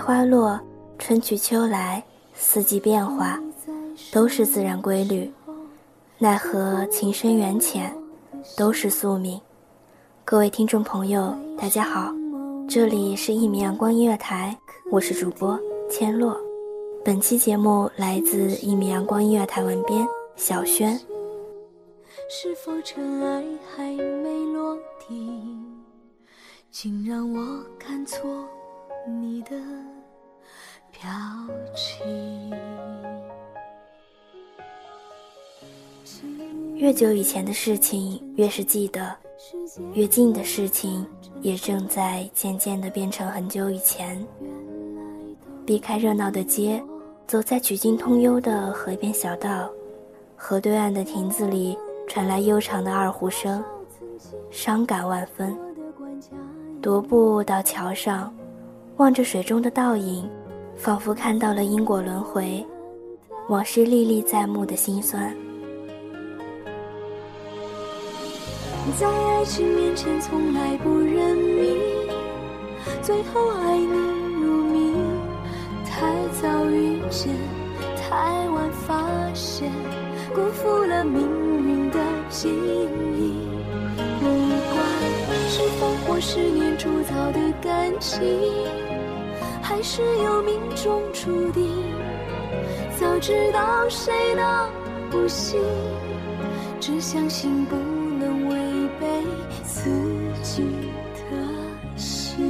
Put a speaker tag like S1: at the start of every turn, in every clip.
S1: 花落，春去秋来，四季变化，都是自然规律。奈何情深缘浅，都是宿命。各位听众朋友，大家好，这里是一米阳光音乐台，我是主播千落。本期节目来自一米阳光音乐台文编小轩。
S2: 是否尘埃还没落地，竟让我看错你的表情？
S1: 越久以前的事情越是记得，越近的事情也正在渐渐地变成很久以前。避开热闹的街，走在曲径通幽的河边小道，河对岸的亭子里传来悠长的二胡声，伤感万分。踱步到桥上，望着水中的倒影，仿佛看到了因果轮回，往事历历在目的辛酸。
S2: 在爱情面前从来不认命，最后爱你如命，太早遇见，太晚发现，辜负了命运的记忆。不管是烽火十年铸造的感情，还是有命中注定，早知道谁都不行，只相信不能违背自己的心。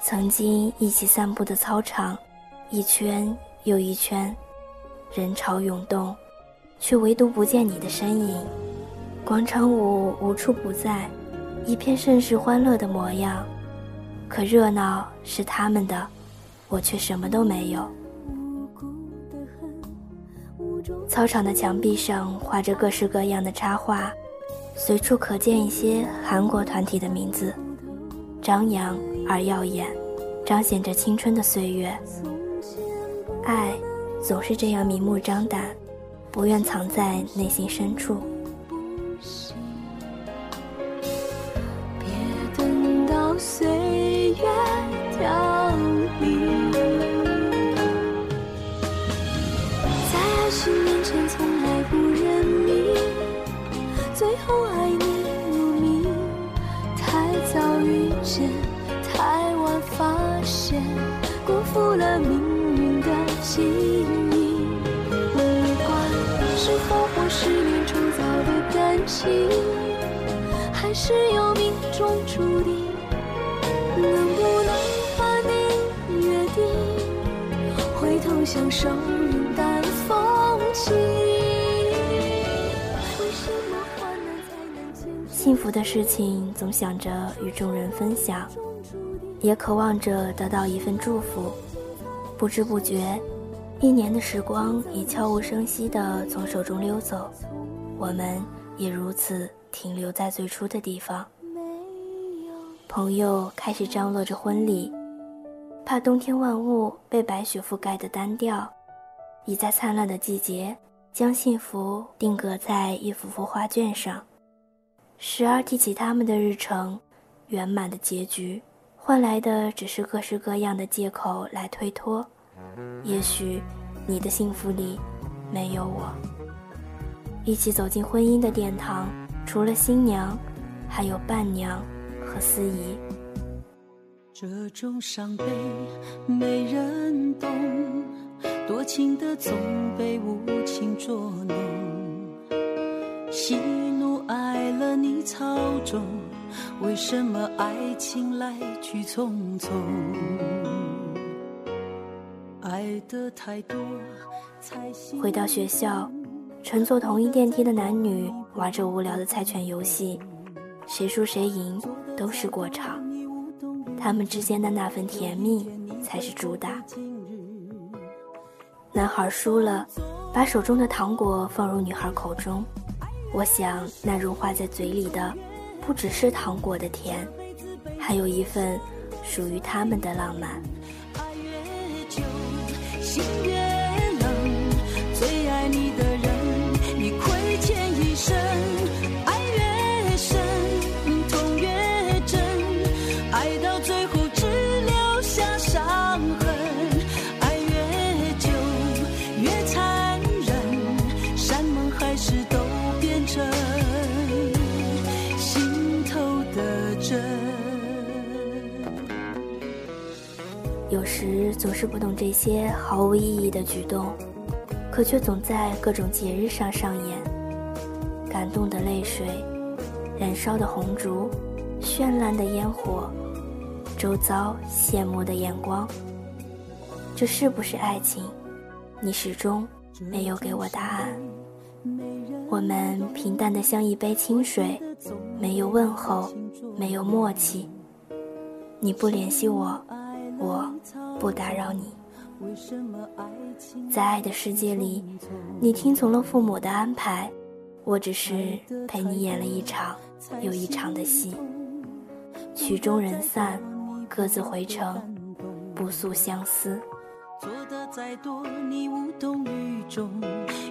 S1: 曾经一起散步的操场，一圈又一圈，人潮涌动，却唯独不见你的身影。广场舞无处不在，一片盛世欢乐的模样。可热闹是他们的，我却什么都没有。操场的墙壁上画着各式各样的插画，随处可见一些韩国团体的名字，张扬而耀眼，彰显着青春的岁月。爱总是这样明目张胆，不愿藏在内心深处。
S2: 别等到岁情。还是有命中注定，能不能和你约定，回头相守，云淡风轻。
S1: 幸福的事情总想着与众人分享，也渴望着得到一份祝福。不知不觉，一年的时光已悄无声息地从手中溜走，我们也如此停留在最初的地方。朋友开始张罗着婚礼，怕冬天万物被白雪覆盖的单调，已在灿烂的季节将幸福定格在一幅幅画卷上。时而提起他们的日程，圆满的结局，换来的只是各式各样的借口来推脱。也许，你的幸福里没有我。一起走进婚姻的殿堂，除了新娘，还有伴娘。和司仪，
S3: 这种伤悲没人懂，多情的总被无情捉弄，喜怒哀乐你操纵，为什么爱情来去匆匆？爱的太多，才
S1: 回到学校，乘坐同一电梯的男女玩着无聊的猜拳游戏，谁输谁赢。都是过场，他们之间的那份甜蜜才是主打。男孩输了，把手中的糖果放入女孩口中，我想那融化在嘴里的，不只是糖果的甜，还有一份属于他们的浪漫。心时总是不懂这些毫无意义的举动，可却总在各种节日上上演。感动的泪水，燃烧的红烛，绚烂的烟火，周遭羡慕的眼光。这是不是爱情？你始终没有给我答案。我们平淡的像一杯清水，没有问候，没有默契。你不联系我。我不打扰你，在爱的世界里，你听从了父母的安排，我只是陪你演了一场又一场的戏。曲终人散，各自回城，不诉相思。
S3: 做的再多，你无动于衷，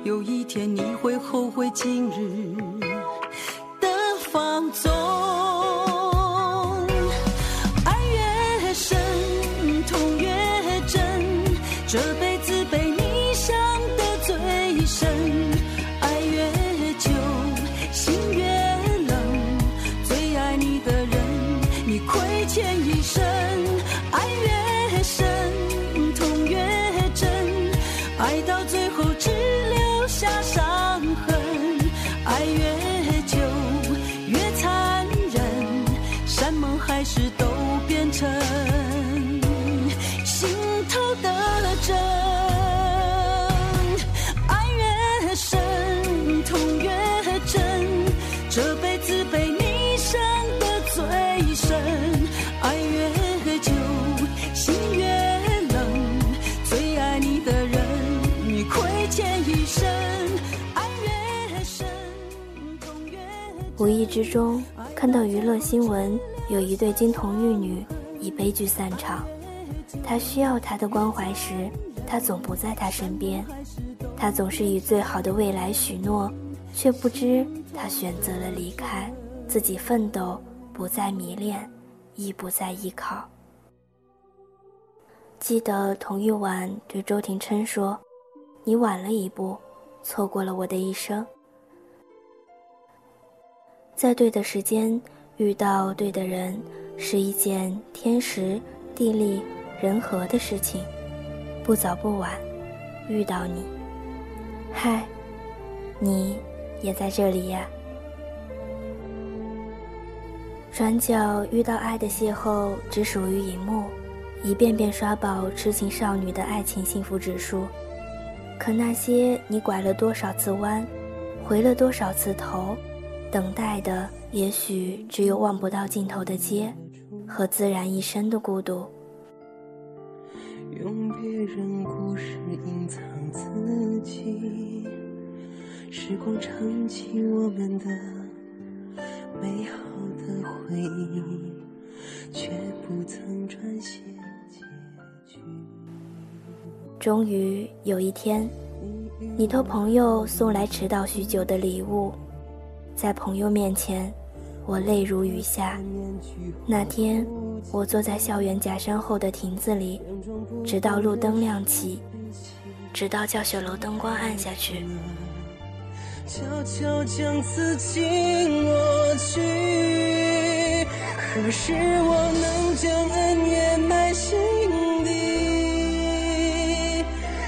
S3: 有一天你会后悔今日你亏欠一生，
S1: 无意之中看到娱乐新闻，有一对金童玉女以悲剧散场。他需要他的关怀时，他总不在他身边。他总是以最好的未来许诺，却不知他选择了离开，自己奋斗，不再迷恋，亦不再依靠。记得童玉婉对周廷琛说：“你晚了一步，错过了我的一生。”在对的时间遇到对的人，是一件天时、地利、人和的事情。不早不晚，遇到你，嗨，你也在这里呀。转角遇到爱的邂逅，只属于荧幕，一遍遍刷爆痴情少女的爱情幸福指数。可那些你拐了多少次弯，回了多少次头。等待的也许只有望不到尽头的街和自然一身的孤独。
S4: 用别人故事隐藏自己时光撑起我们的美好的回忆却不曾撰写结局。
S1: 终于有一天你托朋友送来迟到许久的礼物在朋友面前，我泪如雨下。那天，我坐在校园假山后的亭子里，直到路灯亮起，直到教学楼灯光暗下去。
S4: 悄悄将此情抹去，何时我能将恩怨埋心底？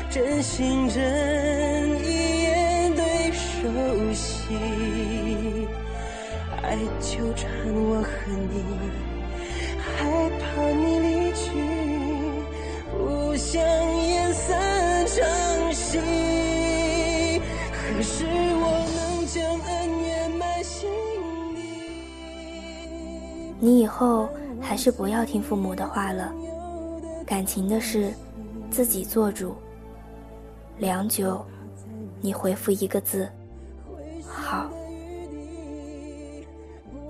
S4: 真心真爱纠缠我和你，害怕你离去，不想演散场戏。何时我能将恩怨埋心底？
S1: 你以后还是不要听父母的话了，感情的事自己做主。良久，你回复一个字：好。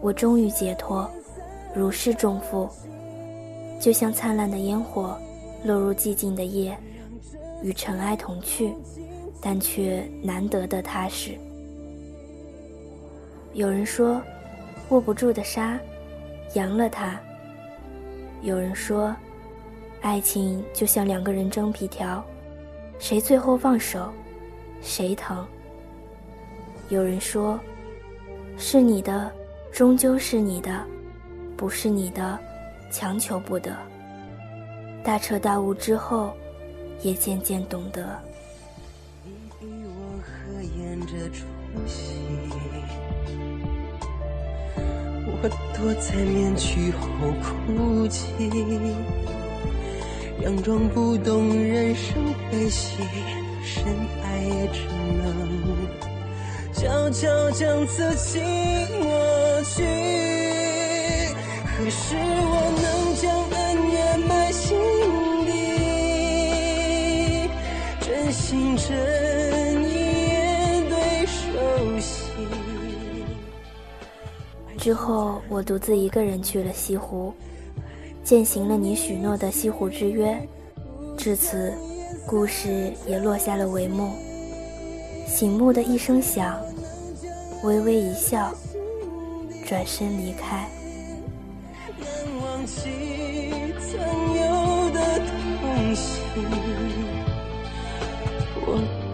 S1: 我终于解脱，如释重负，就像灿烂的烟火落入寂静的夜，与尘埃同去，但却难得的踏实。有人说，握不住的沙，扬了它。有人说，爱情就像两个人争皮条，谁最后放手，谁疼。有人说，是你的。终究是你的，不是你的，强求不得。大彻大悟之后，也渐渐懂得。
S4: 你与我合演这出戏，我躲在面具后哭泣，佯装不懂人生悲喜，深爱也只能。悄悄将此情抹去，何时我能将恩怨埋心底？真心真意对手戏。
S1: 之后，我独自一个人去了西湖，践行了你许诺的西湖之约。至此，故事也落下了帷幕。醒目的一声响，微微一笑，转身离开。
S4: 难忘记曾有的痛惜，我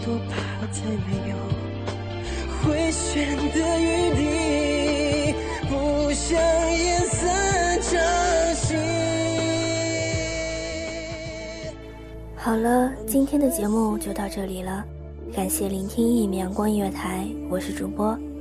S4: 多怕再没有回旋的余地，不想演散场戏。
S1: 好了，今天的节目就到这里了。感谢聆听一米阳光音乐台，我是主播